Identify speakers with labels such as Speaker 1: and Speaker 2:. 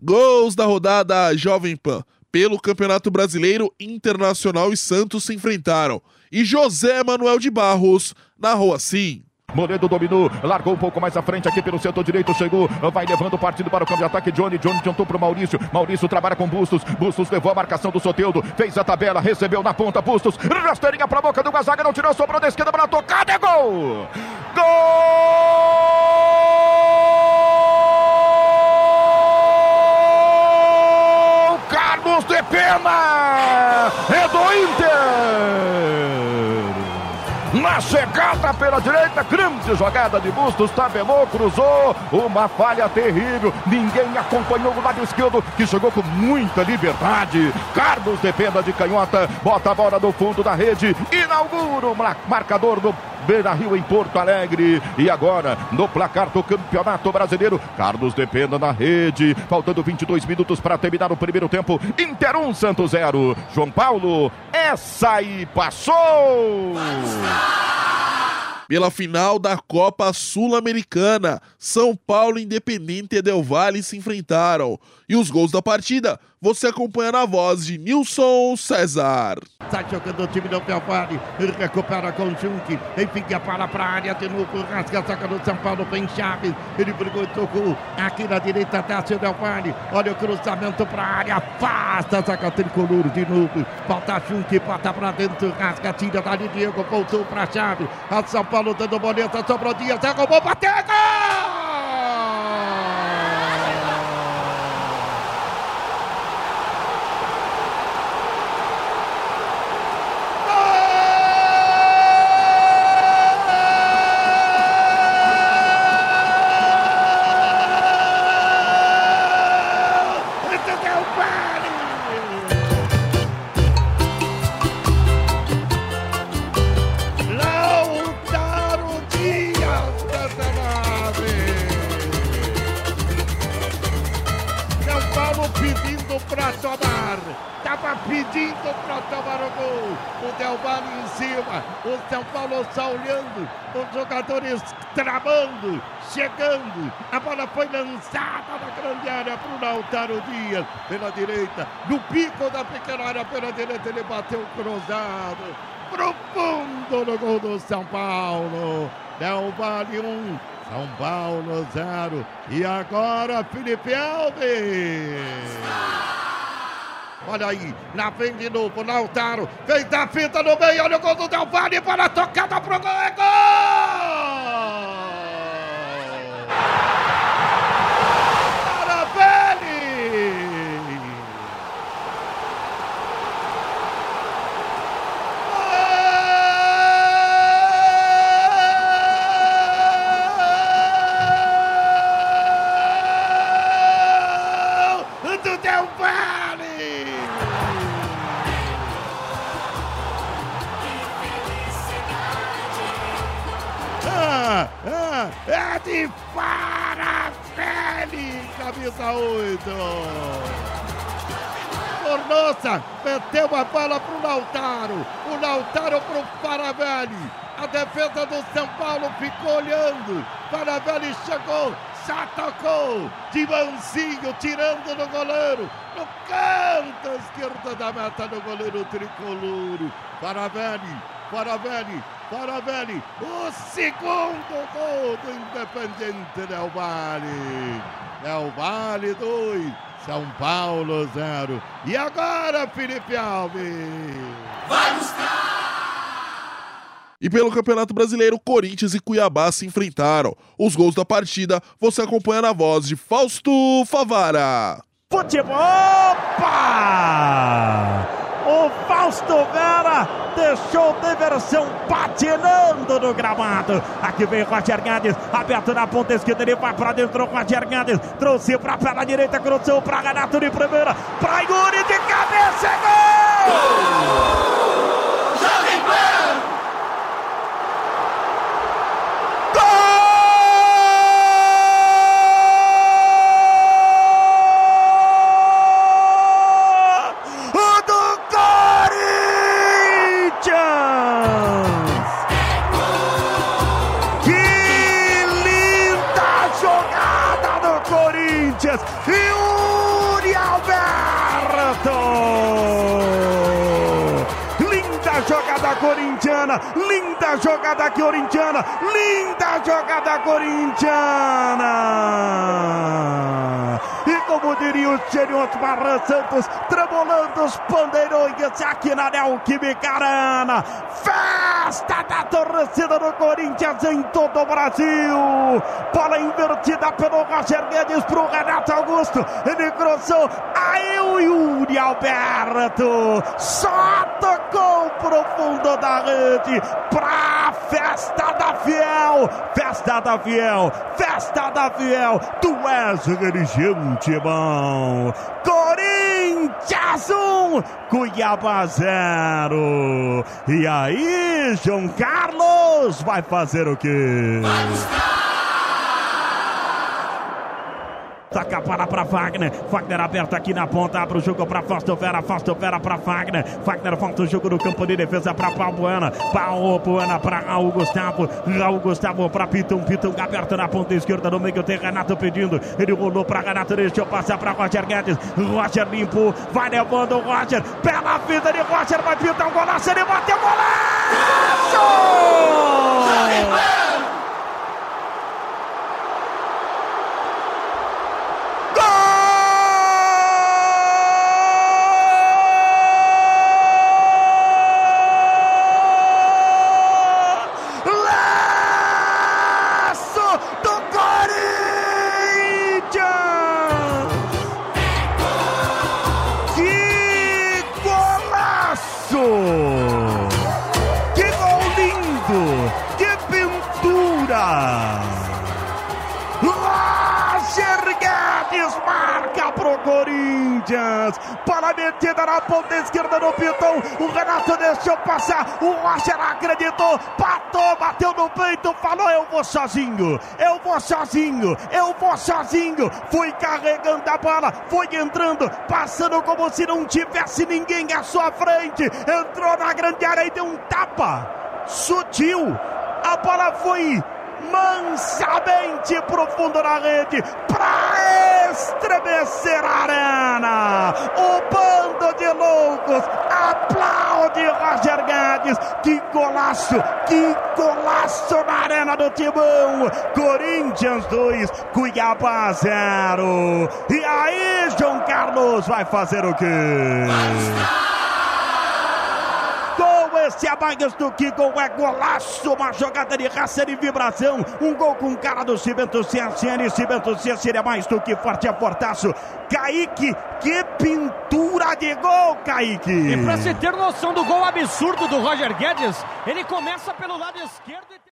Speaker 1: Gols da rodada Jovem Pan. Pelo Campeonato Brasileiro, Internacional e Santos se enfrentaram. E José Manuel de Barros narrou assim.
Speaker 2: Moledo dominou, largou um pouco mais à frente aqui pelo setor direito, chegou, vai levando o partido para o campo de ataque. Johnny, Johnny adiantou para o Maurício. Maurício trabalha com Bustos. Bustos levou a marcação do Soteudo, fez a tabela, recebeu na ponta. Bustos, rasteirinha para a boca do Gazaga, não tirou, sobrou da esquerda para tocada, é gol! Gol! Carlos de Pena! É do Inter! Na chegada pela direita, grande jogada de Bustos, tabelou, cruzou, uma falha terrível. Ninguém acompanhou o lado esquerdo, que chegou com muita liberdade. Carlos Dependa de canhota, bota a bola no fundo da rede, inaugura o marcador do Beira Rio em Porto Alegre. E agora, no placar do Campeonato Brasileiro, Carlos Dependa na rede. Faltando 22 minutos para terminar o primeiro tempo. Inter 1, Santos 0. João Paulo, essa aí passou!
Speaker 1: Pela final da Copa Sul-Americana, São Paulo Independente e Del Valle se enfrentaram. E os gols da partida você acompanha na voz de Nilson César.
Speaker 3: Sai jogando o time do Del Valle, recupera com o Junk, envia para a área de novo, rasga saca do São Paulo, vem Chaves, ele brigou e tocou aqui na direita, desce o Del Valle, olha o cruzamento para a área, afasta saca tricolor de novo, falta Junk, bota para dentro, rasga, tira dali Diego, voltou para Chaves, a São Paulo dando boleta, sobrou Dias, derrubou, bateu, gol! Para tomar. Estava pedindo para tomar o gol. O Del Valle em cima. O São Paulo está olhando. Os jogadores tramando, chegando. A bola foi lançada na grande área para o Lautaro Dias. Pela direita. No pico da pequena área pela direita. Ele bateu cruzado. Profundo no gol do São Paulo. Del Valle 1. Um. São Paulo 0. E agora Felipe Alves. Olha aí, na frente de novo, Lautaro, fez a fita no meio, olha o gol do Del Valle para a tocada pro gol, é gol! Camisa 8. Fornosa meteu a bola pro Lautaro, o Lautaro pro Faravelli. A defesa do São Paulo ficou olhando. Faravelli chegou, já tocou de mansinho, tirando no goleiro. No canto esquerdo da meta do goleiro tricolor. Faravelli, Faravelli Faravelli, o segundo gol do Independente Del Vale. Del Vale 2, São Paulo 0. E agora, Felipe Alves. Vai buscar!
Speaker 1: E pelo Campeonato Brasileiro, Corinthians e Cuiabá se enfrentaram. Os gols da partida você acompanha na voz de Fausto Favara.
Speaker 4: Futebol! Opa! O Fausto Vera deixou diversão patinando no gramado. Aqui vem Roger Guedes, aberto na ponta esquerda, ele vai pra dentro. Roger Guedes trouxe pra pela direita, cruzou pra Renato de primeira, pra Yuri de cabeça, gol! Yuri Alberto! Linda jogada corintiana, linda jogada corintiana, linda jogada corintiana! E como diria o Geniot Barra Santos, tremolando os pandeirões aqui na Neoquimicarana, fé! Festa da torcida do Corinthians em todo o Brasil. Bola invertida pelo Roger Guedes para o Renato Augusto. Ele cruzou aí o Yuri Alberto. Só tocou pro fundo da rede para festa da Fiel. Festa da Fiel. Festa da Fiel. Tu és religião, Timão. Corinthians 1, Cuiabá 0. E aí, João Carlos vai fazer o quê? Taca para para Wagner. Wagner aberto aqui na ponta. Abre o jogo para Fausto Vera. Fausto Vera para Wagner. Wagner volta o jogo no campo de defesa Paulo Paulo Buana para Raul Gustavo. Raul Gustavo para Pitão. Pitão aberto na ponta esquerda. No meio tem Renato pedindo. Ele rolou para Renato. Deixou passar para Roger Guedes. Roger limpo. Vai levando o Roger. Pela vida de Roger. Vai pintar um golaço. Ele bateu golaço! Roger Guedes marca pro Corinthians. Para metida na ponta esquerda no Pitão. O Renato deixou passar. O Roger acreditou. Patou, bateu no peito. Falou: Eu vou sozinho. Eu vou sozinho. Eu vou sozinho. Foi carregando a bola. Foi entrando. Passando como se não tivesse ninguém à sua frente. Entrou na grande área e deu um tapa. Sutil. A bola foi mansamente profundo na rede para estremecer a arena. O bando de loucos aplaude Roger Guedes. Que golaço, que golaço na arena do Timão. Corinthians 2, Cuiabá 0. E aí, João Carlos vai fazer o quê? Esse Abagas do Kiko é golaço, uma jogada de raça de vibração, um gol com cara do Cimento CSN, Cimento CSN é mais do que forte, é fortaço. Kaique, que pintura de gol, Kaique!
Speaker 5: E pra se ter noção do gol absurdo do Roger Guedes, ele começa pelo lado esquerdo e...